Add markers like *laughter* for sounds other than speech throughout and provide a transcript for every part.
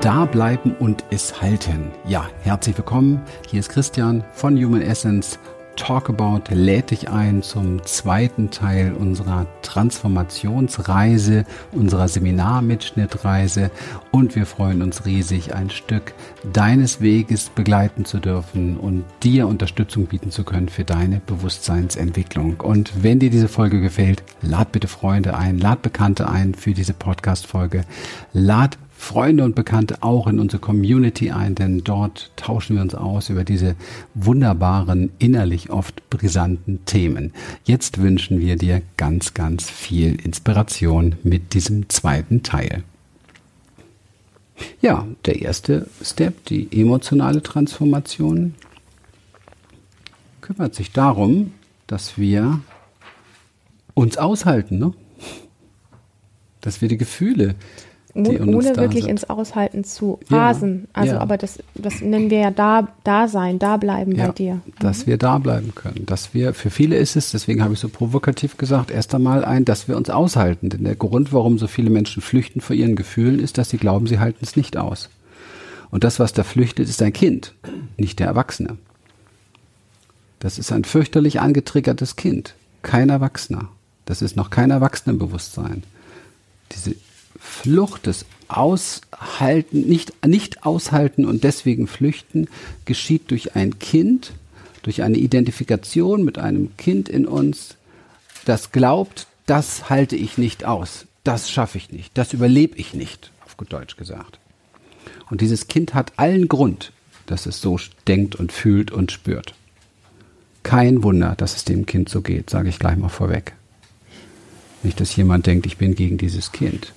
Da bleiben und es halten. Ja, herzlich willkommen. Hier ist Christian von Human Essence. Talk About lädt dich ein zum zweiten Teil unserer Transformationsreise, unserer Seminarmitschnittreise und wir freuen uns riesig, ein Stück deines Weges begleiten zu dürfen und dir Unterstützung bieten zu können für deine Bewusstseinsentwicklung. Und wenn dir diese Folge gefällt, lad bitte Freunde ein, lad Bekannte ein für diese Podcast-Folge, lad Freunde und Bekannte auch in unsere Community ein, denn dort tauschen wir uns aus über diese wunderbaren, innerlich oft brisanten Themen. Jetzt wünschen wir dir ganz, ganz viel Inspiration mit diesem zweiten Teil. Ja, der erste Step, die emotionale Transformation, kümmert sich darum, dass wir uns aushalten, ne? dass wir die Gefühle ohne, wirklich sind. ins Aushalten zu rasen. Ja, also, ja. aber das, das nennen wir ja da, da sein, da bleiben ja, bei dir. Dass mhm. wir da bleiben können. Dass wir, für viele ist es, deswegen habe ich so provokativ gesagt, erst einmal ein, dass wir uns aushalten. Denn der Grund, warum so viele Menschen flüchten vor ihren Gefühlen, ist, dass sie glauben, sie halten es nicht aus. Und das, was da flüchtet, ist ein Kind, nicht der Erwachsene. Das ist ein fürchterlich angetriggertes Kind, kein Erwachsener. Das ist noch kein Erwachsenenbewusstsein. Diese Flucht, das Aushalten, nicht, nicht aushalten und deswegen flüchten, geschieht durch ein Kind, durch eine Identifikation mit einem Kind in uns, das glaubt, das halte ich nicht aus, das schaffe ich nicht, das überlebe ich nicht, auf gut Deutsch gesagt. Und dieses Kind hat allen Grund, dass es so denkt und fühlt und spürt. Kein Wunder, dass es dem Kind so geht, sage ich gleich mal vorweg. Nicht, dass jemand denkt, ich bin gegen dieses Kind.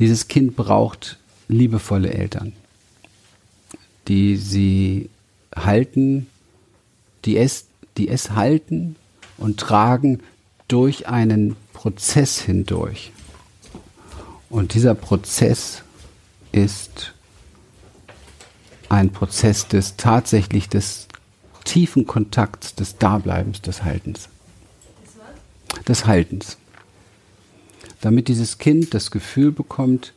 Dieses Kind braucht liebevolle Eltern, die sie halten, die es, die es halten und tragen durch einen Prozess hindurch. Und dieser Prozess ist ein Prozess des tatsächlich des tiefen Kontakts, des Dableibens, des Haltens. Des Haltens damit dieses Kind das Gefühl bekommt,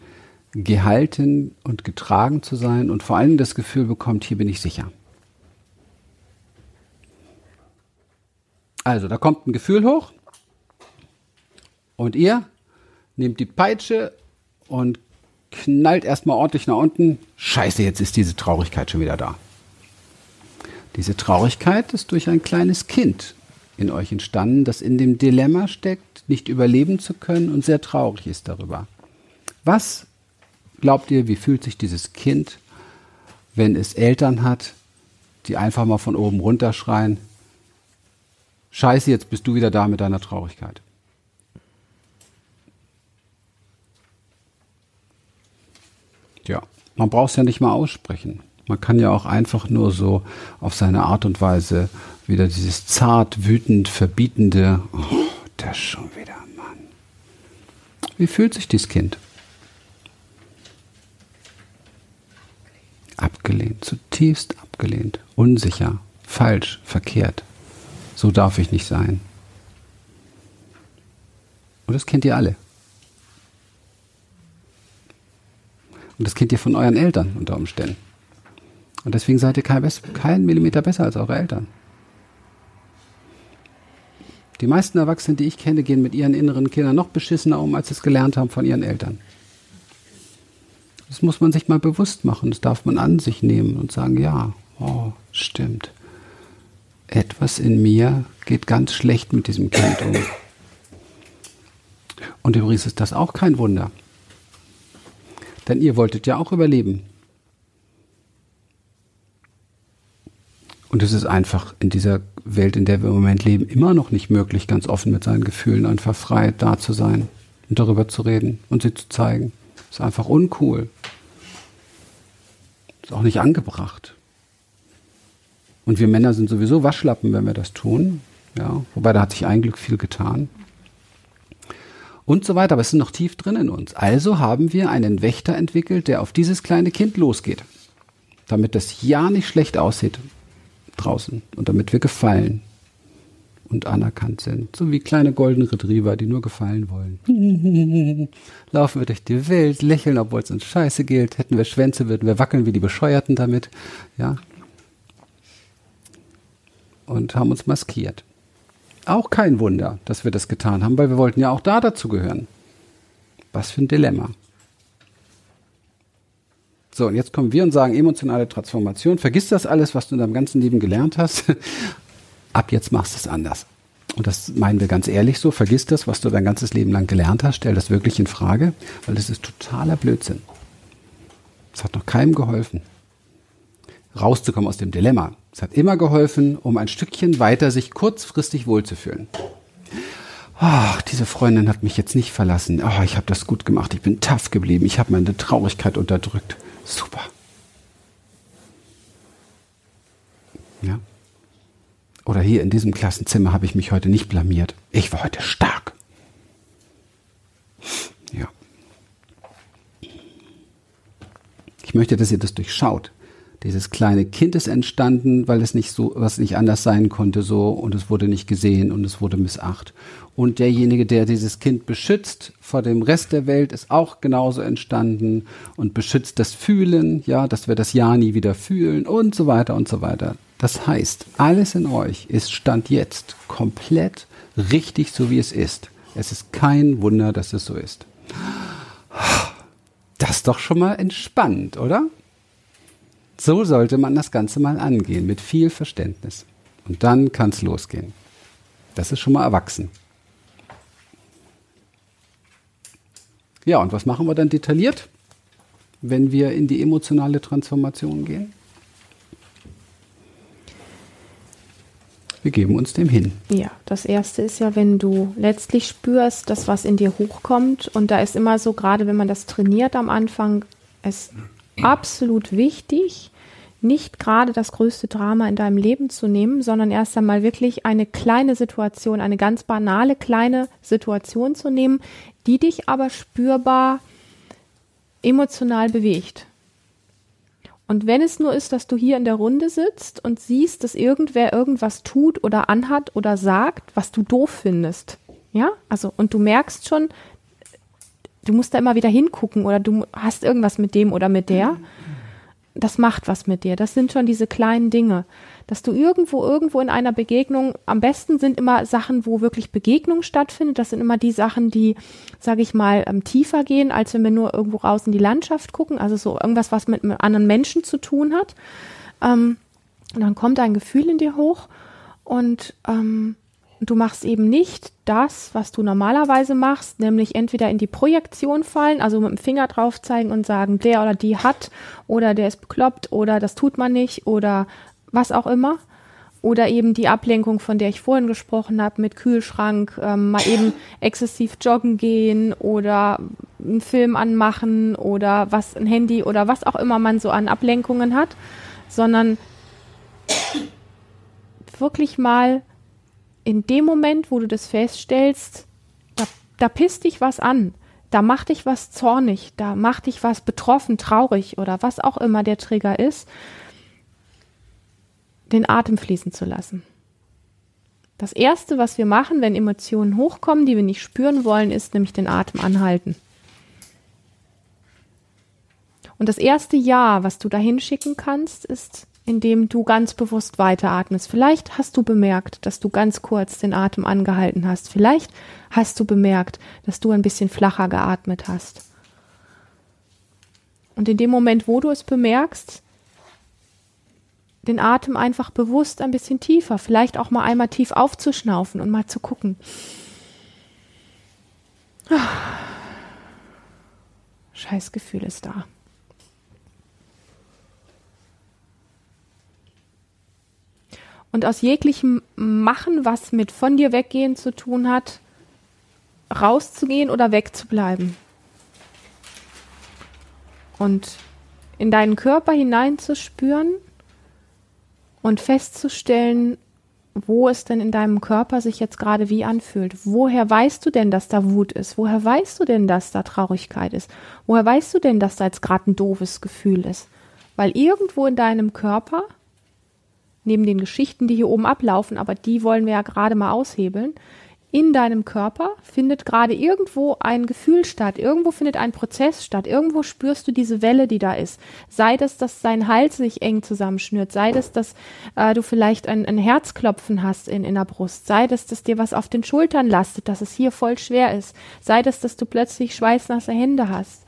gehalten und getragen zu sein und vor allem das Gefühl bekommt, hier bin ich sicher. Also, da kommt ein Gefühl hoch und ihr nehmt die Peitsche und knallt erstmal ordentlich nach unten. Scheiße, jetzt ist diese Traurigkeit schon wieder da. Diese Traurigkeit ist durch ein kleines Kind in euch entstanden, das in dem Dilemma steckt, nicht überleben zu können und sehr traurig ist darüber. Was glaubt ihr, wie fühlt sich dieses Kind, wenn es Eltern hat, die einfach mal von oben runter schreien, Scheiße, jetzt bist du wieder da mit deiner Traurigkeit. Ja, man braucht es ja nicht mal aussprechen. Man kann ja auch einfach nur so auf seine Art und Weise wieder dieses zart, wütend, verbietende, oh, das schon wieder, Mann. Wie fühlt sich dieses Kind? Abgelehnt, zutiefst abgelehnt, unsicher, falsch, verkehrt. So darf ich nicht sein. Und das kennt ihr alle. Und das kennt ihr von euren Eltern unter Umständen. Und deswegen seid ihr kein, kein Millimeter besser als eure Eltern. Die meisten Erwachsenen, die ich kenne, gehen mit ihren inneren Kindern noch beschissener um, als sie es gelernt haben von ihren Eltern. Das muss man sich mal bewusst machen. Das darf man an sich nehmen und sagen, ja, oh, stimmt. Etwas in mir geht ganz schlecht mit diesem Kind um. Und übrigens ist das auch kein Wunder. Denn ihr wolltet ja auch überleben. Und es ist einfach in dieser Welt, in der wir im Moment leben, immer noch nicht möglich, ganz offen mit seinen Gefühlen einfach frei da zu sein und darüber zu reden und sie zu zeigen. Ist einfach uncool. Ist auch nicht angebracht. Und wir Männer sind sowieso Waschlappen, wenn wir das tun. Ja, wobei da hat sich ein Glück viel getan. Und so weiter, aber es ist noch tief drin in uns. Also haben wir einen Wächter entwickelt, der auf dieses kleine Kind losgeht. Damit das ja nicht schlecht aussieht draußen und damit wir gefallen und anerkannt sind. So wie kleine goldene Retriever, die nur gefallen wollen. *laughs* Laufen wir durch die Welt, lächeln, obwohl es uns scheiße gilt. Hätten wir Schwänze, würden wir wackeln wie die Bescheuerten damit. Ja. Und haben uns maskiert. Auch kein Wunder, dass wir das getan haben, weil wir wollten ja auch da dazu gehören. Was für ein Dilemma. So, und jetzt kommen wir und sagen emotionale Transformation. Vergiss das alles, was du in deinem ganzen Leben gelernt hast. *laughs* Ab jetzt machst du es anders. Und das meinen wir ganz ehrlich so. Vergiss das, was du dein ganzes Leben lang gelernt hast. Stell das wirklich in Frage, weil das ist totaler Blödsinn. Es hat noch keinem geholfen, rauszukommen aus dem Dilemma. Es hat immer geholfen, um ein Stückchen weiter sich kurzfristig wohlzufühlen. Ach, diese Freundin hat mich jetzt nicht verlassen. Oh, ich habe das gut gemacht. Ich bin tough geblieben. Ich habe meine Traurigkeit unterdrückt. Super. Ja. Oder hier in diesem Klassenzimmer habe ich mich heute nicht blamiert. Ich war heute stark. Ja. Ich möchte, dass ihr das durchschaut. Dieses kleine Kind ist entstanden, weil es nicht so, was nicht anders sein konnte, so, und es wurde nicht gesehen und es wurde missacht. Und derjenige, der dieses Kind beschützt vor dem Rest der Welt, ist auch genauso entstanden und beschützt das Fühlen, ja, dass wir das Ja nie wieder fühlen und so weiter und so weiter. Das heißt, alles in euch ist Stand jetzt komplett richtig so, wie es ist. Es ist kein Wunder, dass es so ist. Das ist doch schon mal entspannt, oder? So sollte man das Ganze mal angehen, mit viel Verständnis. Und dann kann es losgehen. Das ist schon mal erwachsen. Ja, und was machen wir dann detailliert, wenn wir in die emotionale Transformation gehen? Wir geben uns dem hin. Ja, das erste ist ja, wenn du letztlich spürst, dass was in dir hochkommt. Und da ist immer so, gerade wenn man das trainiert am Anfang, ist absolut wichtig, nicht gerade das größte Drama in deinem Leben zu nehmen, sondern erst einmal wirklich eine kleine Situation, eine ganz banale kleine Situation zu nehmen, die dich aber spürbar emotional bewegt. Und wenn es nur ist, dass du hier in der Runde sitzt und siehst, dass irgendwer irgendwas tut oder anhat oder sagt, was du doof findest, ja, also und du merkst schon, du musst da immer wieder hingucken oder du hast irgendwas mit dem oder mit der, das macht was mit dir. Das sind schon diese kleinen Dinge, dass du irgendwo, irgendwo in einer Begegnung, am besten sind immer Sachen, wo wirklich Begegnung stattfindet. Das sind immer die Sachen, die, sage ich mal, ähm, tiefer gehen, als wenn wir nur irgendwo raus in die Landschaft gucken. Also so irgendwas, was mit, anderen Menschen zu tun hat. Ähm, und dann kommt ein Gefühl in dir hoch und ähm, du machst eben nicht das, was du normalerweise machst, nämlich entweder in die Projektion fallen, also mit dem Finger drauf zeigen und sagen, der oder die hat oder der ist bekloppt oder das tut man nicht oder was auch immer. Oder eben die Ablenkung, von der ich vorhin gesprochen habe, mit Kühlschrank, ähm, mal eben exzessiv joggen gehen oder einen Film anmachen oder was, ein Handy oder was auch immer man so an Ablenkungen hat, sondern wirklich mal in dem Moment, wo du das feststellst, da, da pisst dich was an, da macht dich was zornig, da macht dich was betroffen, traurig oder was auch immer der Trigger ist, den Atem fließen zu lassen. Das Erste, was wir machen, wenn Emotionen hochkommen, die wir nicht spüren wollen, ist nämlich den Atem anhalten. Und das erste Ja, was du da hinschicken kannst, ist indem du ganz bewusst weiteratmest. Vielleicht hast du bemerkt, dass du ganz kurz den Atem angehalten hast. Vielleicht hast du bemerkt, dass du ein bisschen flacher geatmet hast. Und in dem Moment, wo du es bemerkst, den Atem einfach bewusst ein bisschen tiefer, vielleicht auch mal einmal tief aufzuschnaufen und mal zu gucken. Scheißgefühl ist da. Und aus jeglichem Machen, was mit von dir weggehen zu tun hat, rauszugehen oder wegzubleiben. Und in deinen Körper hineinzuspüren und festzustellen, wo es denn in deinem Körper sich jetzt gerade wie anfühlt. Woher weißt du denn, dass da Wut ist? Woher weißt du denn, dass da Traurigkeit ist? Woher weißt du denn, dass da jetzt gerade ein doofes Gefühl ist? Weil irgendwo in deinem Körper neben den Geschichten, die hier oben ablaufen, aber die wollen wir ja gerade mal aushebeln, in deinem Körper findet gerade irgendwo ein Gefühl statt, irgendwo findet ein Prozess statt, irgendwo spürst du diese Welle, die da ist. Sei das, dass dein Hals sich eng zusammenschnürt, sei das, dass äh, du vielleicht ein, ein Herzklopfen hast in, in der Brust, sei das, dass dir was auf den Schultern lastet, dass es hier voll schwer ist, sei das, dass du plötzlich schweißnasse Hände hast.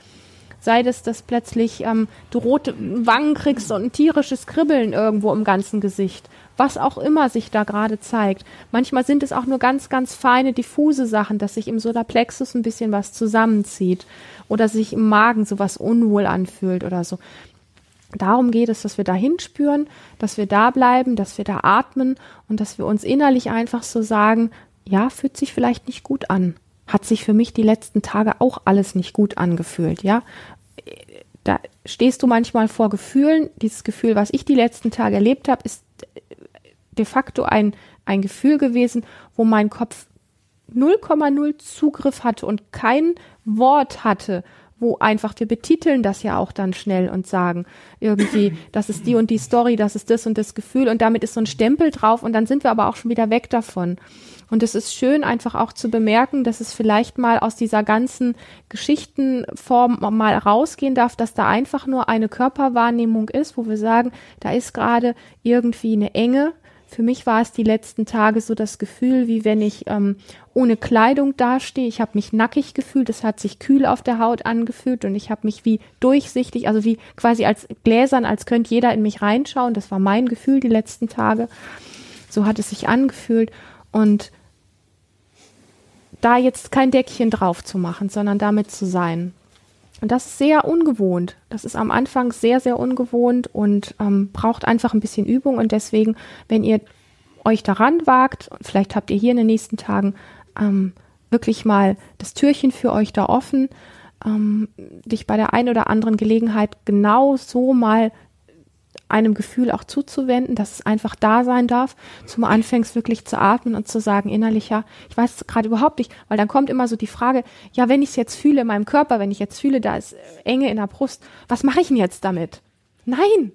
Sei das, dass plötzlich ähm, du rote Wangen kriegst und ein tierisches Kribbeln irgendwo im ganzen Gesicht was auch immer sich da gerade zeigt. Manchmal sind es auch nur ganz, ganz feine, diffuse Sachen, dass sich im Solarplexus ein bisschen was zusammenzieht oder sich im Magen so was unwohl anfühlt oder so. Darum geht es, dass wir da hinspüren, dass wir da bleiben, dass wir da atmen und dass wir uns innerlich einfach so sagen, ja, fühlt sich vielleicht nicht gut an. Hat sich für mich die letzten Tage auch alles nicht gut angefühlt, ja. Da stehst du manchmal vor Gefühlen. Dieses Gefühl, was ich die letzten Tage erlebt habe, ist de facto ein, ein Gefühl gewesen, wo mein Kopf 0,0 Zugriff hatte und kein Wort hatte, wo einfach wir betiteln das ja auch dann schnell und sagen irgendwie, *laughs* das ist die und die Story, das ist das und das Gefühl und damit ist so ein Stempel drauf und dann sind wir aber auch schon wieder weg davon. Und es ist schön einfach auch zu bemerken, dass es vielleicht mal aus dieser ganzen Geschichtenform mal rausgehen darf, dass da einfach nur eine Körperwahrnehmung ist, wo wir sagen, da ist gerade irgendwie eine Enge, für mich war es die letzten Tage so das Gefühl, wie wenn ich ähm, ohne Kleidung dastehe. Ich habe mich nackig gefühlt, es hat sich kühl auf der Haut angefühlt und ich habe mich wie durchsichtig, also wie quasi als Gläsern, als könnte jeder in mich reinschauen. Das war mein Gefühl die letzten Tage. So hat es sich angefühlt und da jetzt kein Deckchen drauf zu machen, sondern damit zu sein. Und das ist sehr ungewohnt. Das ist am Anfang sehr, sehr ungewohnt und ähm, braucht einfach ein bisschen Übung. Und deswegen, wenn ihr euch daran wagt, vielleicht habt ihr hier in den nächsten Tagen ähm, wirklich mal das Türchen für euch da offen, ähm, dich bei der einen oder anderen Gelegenheit genau so mal einem Gefühl auch zuzuwenden, dass es einfach da sein darf, zum anfängst wirklich zu atmen und zu sagen innerlich, ja, ich weiß gerade überhaupt nicht, weil dann kommt immer so die Frage, ja, wenn ich es jetzt fühle in meinem Körper, wenn ich jetzt fühle, da ist Enge in der Brust, was mache ich denn jetzt damit? Nein,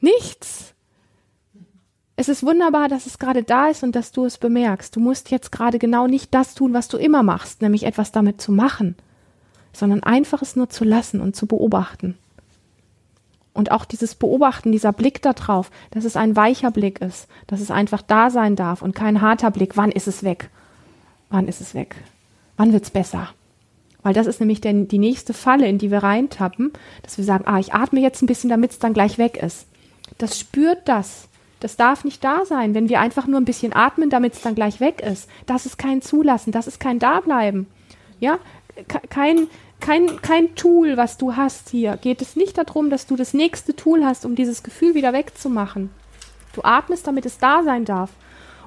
nichts. Es ist wunderbar, dass es gerade da ist und dass du es bemerkst. Du musst jetzt gerade genau nicht das tun, was du immer machst, nämlich etwas damit zu machen, sondern einfach es nur zu lassen und zu beobachten. Und auch dieses Beobachten, dieser Blick da drauf, dass es ein weicher Blick ist, dass es einfach da sein darf und kein harter Blick. Wann ist es weg? Wann ist es weg? Wann wird's besser? Weil das ist nämlich der, die nächste Falle, in die wir reintappen, dass wir sagen, ah, ich atme jetzt ein bisschen, damit es dann gleich weg ist. Das spürt das. Das darf nicht da sein, wenn wir einfach nur ein bisschen atmen, damit es dann gleich weg ist. Das ist kein Zulassen, das ist kein Dableiben. Ja, kein, kein, kein Tool, was du hast hier. Geht es nicht darum, dass du das nächste Tool hast, um dieses Gefühl wieder wegzumachen. Du atmest, damit es da sein darf.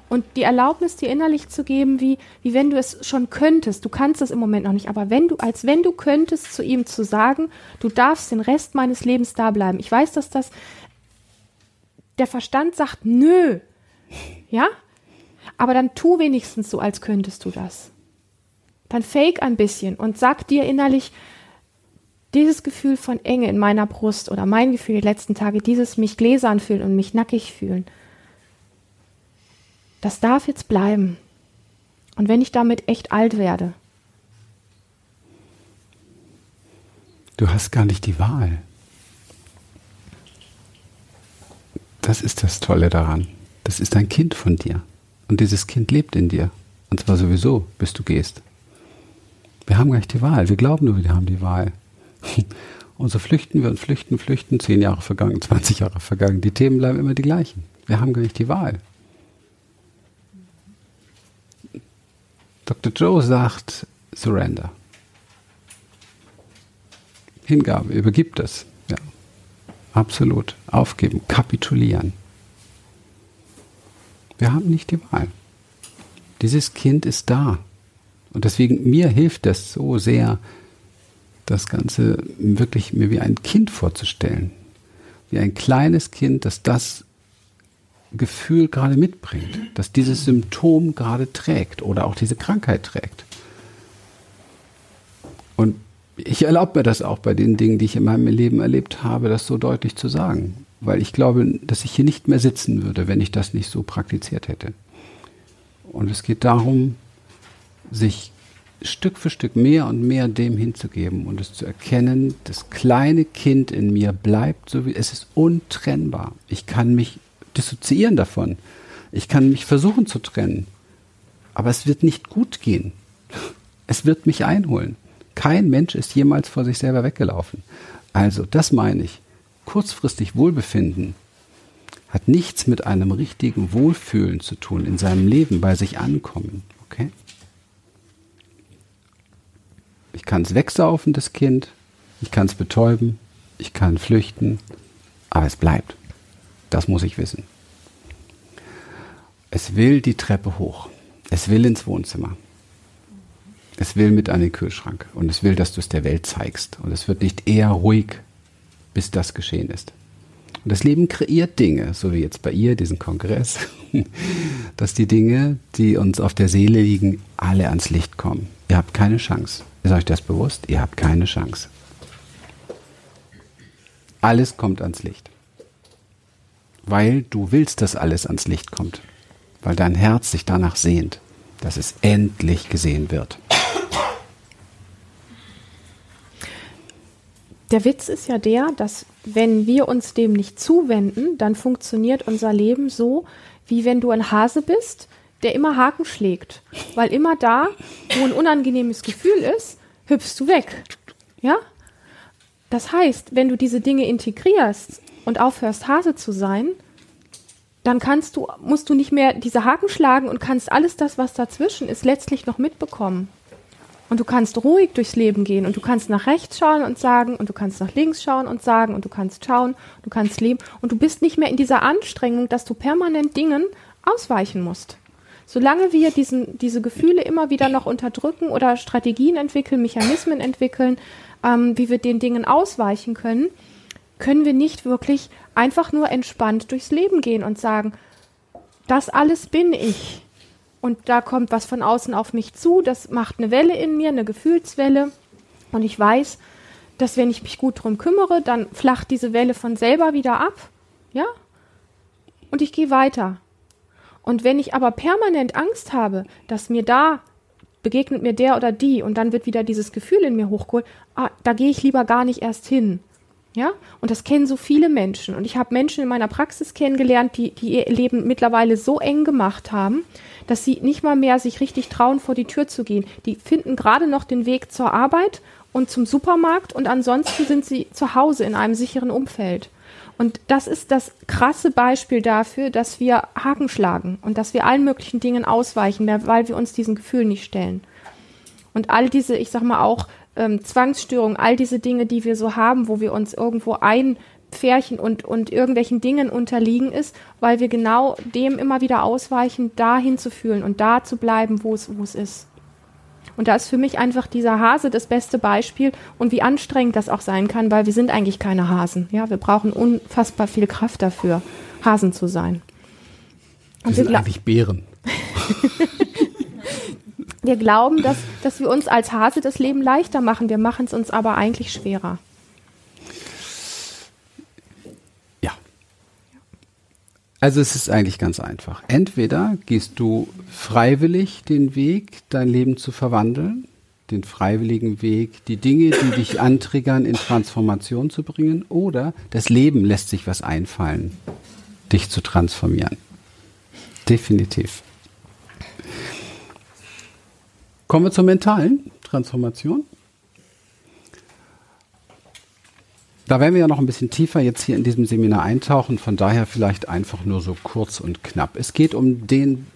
Und die Erlaubnis dir innerlich zu geben, wie, wie wenn du es schon könntest. Du kannst es im Moment noch nicht, aber wenn du, als wenn du könntest, zu ihm zu sagen, du darfst den Rest meines Lebens da bleiben. Ich weiß, dass das der Verstand sagt, nö. Ja? Aber dann tu wenigstens so, als könntest du das dann fake ein bisschen und sag dir innerlich, dieses Gefühl von Enge in meiner Brust oder mein Gefühl die letzten Tage, dieses mich gläsern fühlen und mich nackig fühlen, das darf jetzt bleiben. Und wenn ich damit echt alt werde. Du hast gar nicht die Wahl. Das ist das Tolle daran. Das ist ein Kind von dir. Und dieses Kind lebt in dir. Und zwar sowieso, bis du gehst. Wir haben gar nicht die Wahl. Wir glauben nur, wir haben die Wahl. *laughs* Und so flüchten wir und flüchten, flüchten. Zehn Jahre vergangen, 20 Jahre vergangen. Die Themen bleiben immer die gleichen. Wir haben gar nicht die Wahl. Dr. Joe sagt Surrender. Hingabe, übergibt es. Ja, absolut. Aufgeben, kapitulieren. Wir haben nicht die Wahl. Dieses Kind ist da. Und deswegen, mir hilft das so sehr, das Ganze wirklich mir wie ein Kind vorzustellen. Wie ein kleines Kind, das das Gefühl gerade mitbringt, dass dieses Symptom gerade trägt oder auch diese Krankheit trägt. Und ich erlaube mir das auch bei den Dingen, die ich in meinem Leben erlebt habe, das so deutlich zu sagen. Weil ich glaube, dass ich hier nicht mehr sitzen würde, wenn ich das nicht so praktiziert hätte. Und es geht darum, sich Stück für Stück mehr und mehr dem hinzugeben und es zu erkennen, das kleine Kind in mir bleibt so wie es ist untrennbar. Ich kann mich dissoziieren davon. Ich kann mich versuchen zu trennen. Aber es wird nicht gut gehen. Es wird mich einholen. Kein Mensch ist jemals vor sich selber weggelaufen. Also, das meine ich. Kurzfristig Wohlbefinden hat nichts mit einem richtigen Wohlfühlen zu tun in seinem Leben, bei sich ankommen. Okay? Ich kann es wegsaufen, das Kind. Ich kann es betäuben. Ich kann flüchten. Aber es bleibt. Das muss ich wissen. Es will die Treppe hoch. Es will ins Wohnzimmer. Es will mit an den Kühlschrank und es will, dass du es der Welt zeigst. Und es wird nicht eher ruhig, bis das geschehen ist. Und das Leben kreiert Dinge, so wie jetzt bei ihr, diesen Kongress, *laughs* dass die Dinge, die uns auf der Seele liegen, alle ans Licht kommen. Ihr habt keine Chance. Ist euch das bewusst? Ihr habt keine Chance. Alles kommt ans Licht. Weil du willst, dass alles ans Licht kommt. Weil dein Herz sich danach sehnt, dass es endlich gesehen wird. Der Witz ist ja der, dass wenn wir uns dem nicht zuwenden, dann funktioniert unser Leben so, wie wenn du ein Hase bist, der immer Haken schlägt. Weil immer da, wo ein unangenehmes Gefühl ist, hüpfst du weg. Ja? Das heißt, wenn du diese Dinge integrierst und aufhörst, Hase zu sein, dann kannst du, musst du nicht mehr diese Haken schlagen und kannst alles das, was dazwischen ist, letztlich noch mitbekommen. Und du kannst ruhig durchs Leben gehen und du kannst nach rechts schauen und sagen und du kannst nach links schauen und sagen und du kannst schauen, du kannst leben und du bist nicht mehr in dieser Anstrengung, dass du permanent Dingen ausweichen musst. Solange wir diesen, diese Gefühle immer wieder noch unterdrücken oder Strategien entwickeln, Mechanismen entwickeln, ähm, wie wir den Dingen ausweichen können, können wir nicht wirklich einfach nur entspannt durchs Leben gehen und sagen, das alles bin ich und da kommt was von außen auf mich zu, das macht eine Welle in mir, eine Gefühlswelle und ich weiß, dass wenn ich mich gut drum kümmere, dann flacht diese Welle von selber wieder ab, ja? Und ich gehe weiter. Und wenn ich aber permanent Angst habe, dass mir da begegnet mir der oder die und dann wird wieder dieses Gefühl in mir hochgeholt, ah, da gehe ich lieber gar nicht erst hin. Ja, und das kennen so viele Menschen. Und ich habe Menschen in meiner Praxis kennengelernt, die, die ihr Leben mittlerweile so eng gemacht haben, dass sie nicht mal mehr sich richtig trauen, vor die Tür zu gehen. Die finden gerade noch den Weg zur Arbeit und zum Supermarkt und ansonsten sind sie zu Hause in einem sicheren Umfeld. Und das ist das krasse Beispiel dafür, dass wir Haken schlagen und dass wir allen möglichen Dingen ausweichen, weil wir uns diesen Gefühlen nicht stellen. Und all diese, ich sag mal auch ähm, Zwangsstörungen, all diese Dinge, die wir so haben, wo wir uns irgendwo ein Pfärchen und, und irgendwelchen Dingen unterliegen ist, weil wir genau dem immer wieder ausweichen, dahin zu fühlen und da zu bleiben, wo es, wo es ist. Und da ist für mich einfach dieser Hase das beste Beispiel und wie anstrengend das auch sein kann, weil wir sind eigentlich keine Hasen. Ja, wir brauchen unfassbar viel Kraft dafür, Hasen zu sein. Und wir sind eigentlich Bären. *laughs* wir glauben, dass, dass wir uns als Hase das Leben leichter machen. Wir machen es uns aber eigentlich schwerer. Also es ist eigentlich ganz einfach. Entweder gehst du freiwillig den Weg, dein Leben zu verwandeln, den freiwilligen Weg, die Dinge, die dich antriggern, in Transformation zu bringen, oder das Leben lässt sich was einfallen, dich zu transformieren. Definitiv. Kommen wir zur mentalen Transformation. Da werden wir ja noch ein bisschen tiefer jetzt hier in diesem Seminar eintauchen, von daher vielleicht einfach nur so kurz und knapp. Es geht um den,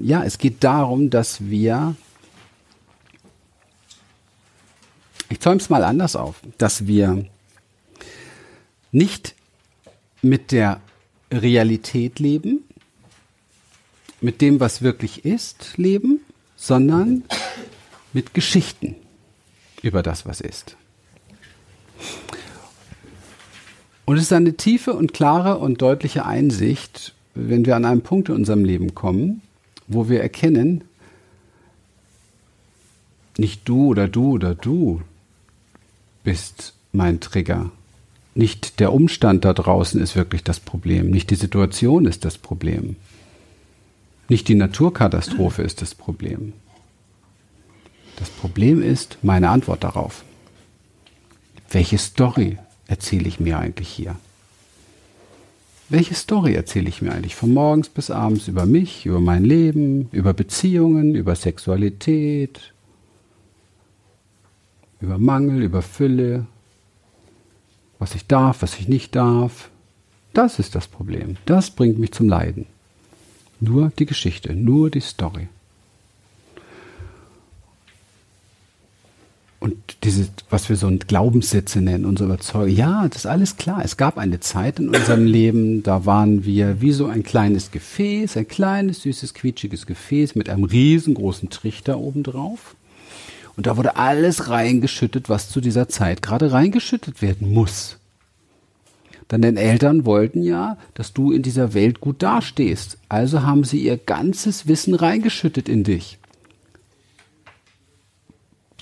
ja, es geht darum, dass wir, ich zäume es mal anders auf, dass wir nicht mit der Realität leben, mit dem, was wirklich ist, leben, sondern mit Geschichten über das, was ist. Und es ist eine tiefe und klare und deutliche Einsicht, wenn wir an einen Punkt in unserem Leben kommen, wo wir erkennen, nicht du oder du oder du, bist mein Trigger. Nicht der Umstand da draußen ist wirklich das Problem, nicht die Situation ist das Problem. Nicht die Naturkatastrophe ist das Problem. Das Problem ist meine Antwort darauf. Welche Story erzähle ich mir eigentlich hier? Welche Story erzähle ich mir eigentlich von morgens bis abends über mich, über mein Leben, über Beziehungen, über Sexualität, über Mangel, über Fülle, was ich darf, was ich nicht darf? Das ist das Problem. Das bringt mich zum Leiden. Nur die Geschichte, nur die Story. Und diese, was wir so Glaubenssätze nennen, unsere Überzeugung, ja, das ist alles klar. Es gab eine Zeit in unserem *laughs* Leben, da waren wir wie so ein kleines Gefäß, ein kleines, süßes, quietschiges Gefäß mit einem riesengroßen Trichter obendrauf. Und da wurde alles reingeschüttet, was zu dieser Zeit gerade reingeschüttet werden muss. Denn deine Eltern wollten ja, dass du in dieser Welt gut dastehst. Also haben sie ihr ganzes Wissen reingeschüttet in dich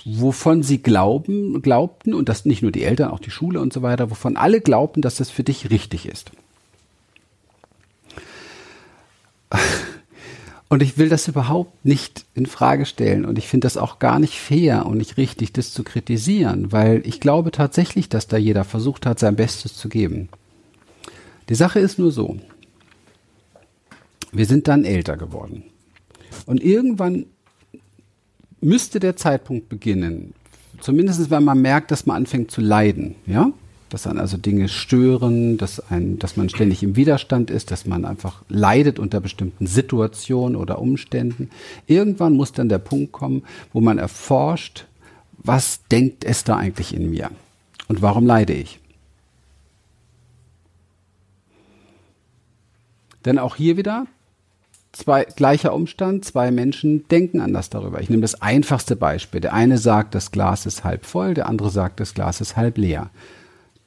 wovon sie glauben, glaubten, und das nicht nur die Eltern, auch die Schule und so weiter, wovon alle glaubten, dass das für dich richtig ist. *laughs* Und ich will das überhaupt nicht in Frage stellen und ich finde das auch gar nicht fair und nicht richtig, das zu kritisieren, weil ich glaube tatsächlich, dass da jeder versucht hat, sein Bestes zu geben. Die Sache ist nur so. Wir sind dann älter geworden. Und irgendwann müsste der Zeitpunkt beginnen, zumindest wenn man merkt, dass man anfängt zu leiden, ja, dass dann also Dinge stören, dass, ein, dass man ständig im Widerstand ist, dass man einfach leidet unter bestimmten Situationen oder Umständen. Irgendwann muss dann der Punkt kommen, wo man erforscht, was denkt es da eigentlich in mir und warum leide ich. Denn auch hier wieder, zwei, gleicher Umstand, zwei Menschen denken anders darüber. Ich nehme das einfachste Beispiel. Der eine sagt, das Glas ist halb voll, der andere sagt, das Glas ist halb leer.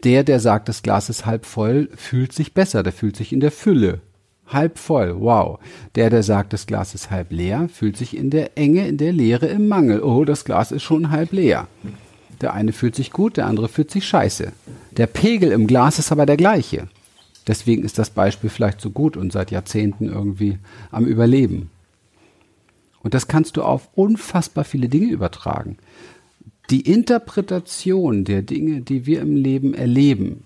Der, der sagt, das Glas ist halb voll, fühlt sich besser, der fühlt sich in der Fülle. Halb voll, wow. Der, der sagt, das Glas ist halb leer, fühlt sich in der Enge, in der Leere, im Mangel. Oh, das Glas ist schon halb leer. Der eine fühlt sich gut, der andere fühlt sich scheiße. Der Pegel im Glas ist aber der gleiche. Deswegen ist das Beispiel vielleicht so gut und seit Jahrzehnten irgendwie am Überleben. Und das kannst du auf unfassbar viele Dinge übertragen. Die Interpretation der Dinge, die wir im Leben erleben,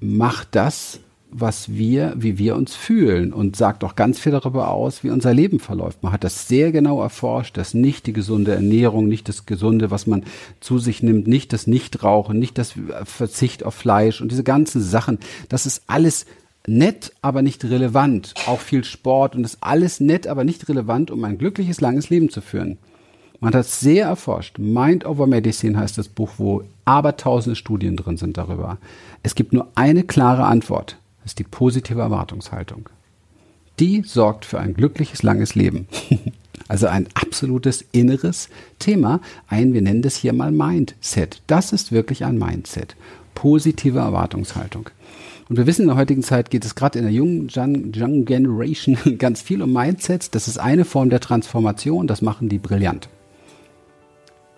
macht das, was wir, wie wir uns fühlen und sagt auch ganz viel darüber aus, wie unser Leben verläuft. Man hat das sehr genau erforscht, dass nicht die gesunde Ernährung, nicht das Gesunde, was man zu sich nimmt, nicht das Nichtrauchen, nicht das Verzicht auf Fleisch und diese ganzen Sachen, das ist alles nett, aber nicht relevant. Auch viel Sport und das ist alles nett, aber nicht relevant, um ein glückliches, langes Leben zu führen. Man hat sehr erforscht. Mind over Medicine heißt das Buch, wo abertausende Studien drin sind darüber. Es gibt nur eine klare Antwort. Ist die positive Erwartungshaltung. Die sorgt für ein glückliches, langes Leben. *laughs* Also ein absolutes inneres Thema. Ein, wir nennen das hier mal Mindset. Das ist wirklich ein Mindset. Positive Erwartungshaltung. Und wir wissen, in der heutigen Zeit geht es gerade in der jungen Young Generation *laughs* ganz viel um Mindsets. Das ist eine Form der Transformation. Das machen die brillant.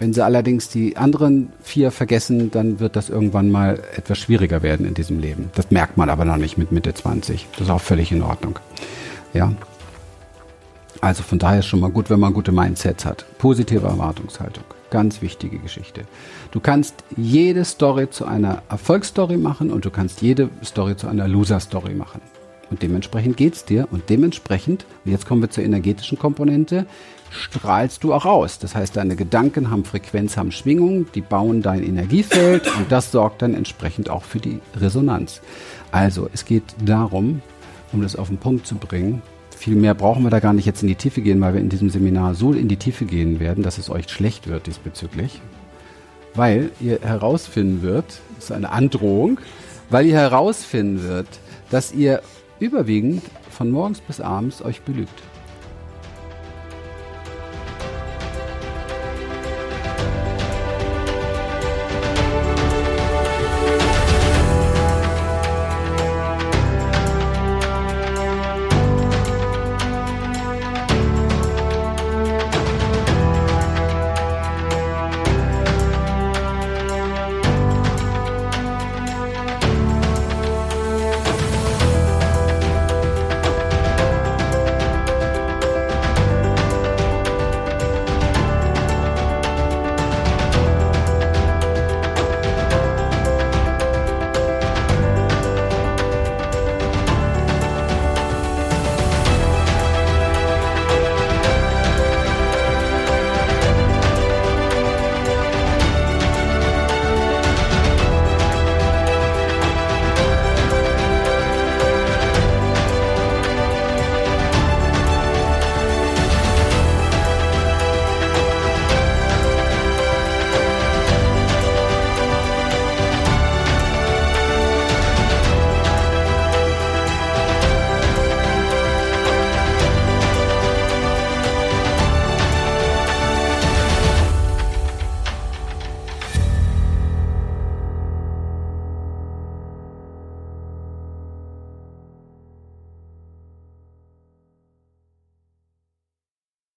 Wenn sie allerdings die anderen vier vergessen, dann wird das irgendwann mal etwas schwieriger werden in diesem Leben. Das merkt man aber noch nicht mit Mitte 20. Das ist auch völlig in Ordnung. Ja. Also von daher ist schon mal gut, wenn man gute Mindsets hat. Positive Erwartungshaltung. Ganz wichtige Geschichte. Du kannst jede Story zu einer Erfolgsstory machen und du kannst jede Story zu einer Loser-Story machen. Und dementsprechend geht's dir und dementsprechend, und jetzt kommen wir zur energetischen Komponente, strahlst du auch aus. Das heißt, deine Gedanken haben Frequenz, haben Schwingung, die bauen dein Energiefeld und das sorgt dann entsprechend auch für die Resonanz. Also, es geht darum, um das auf den Punkt zu bringen, viel mehr brauchen wir da gar nicht jetzt in die Tiefe gehen, weil wir in diesem Seminar so in die Tiefe gehen werden, dass es euch schlecht wird diesbezüglich. Weil ihr herausfinden wird, das ist eine Androhung, weil ihr herausfinden wird, dass ihr überwiegend von morgens bis abends euch belügt.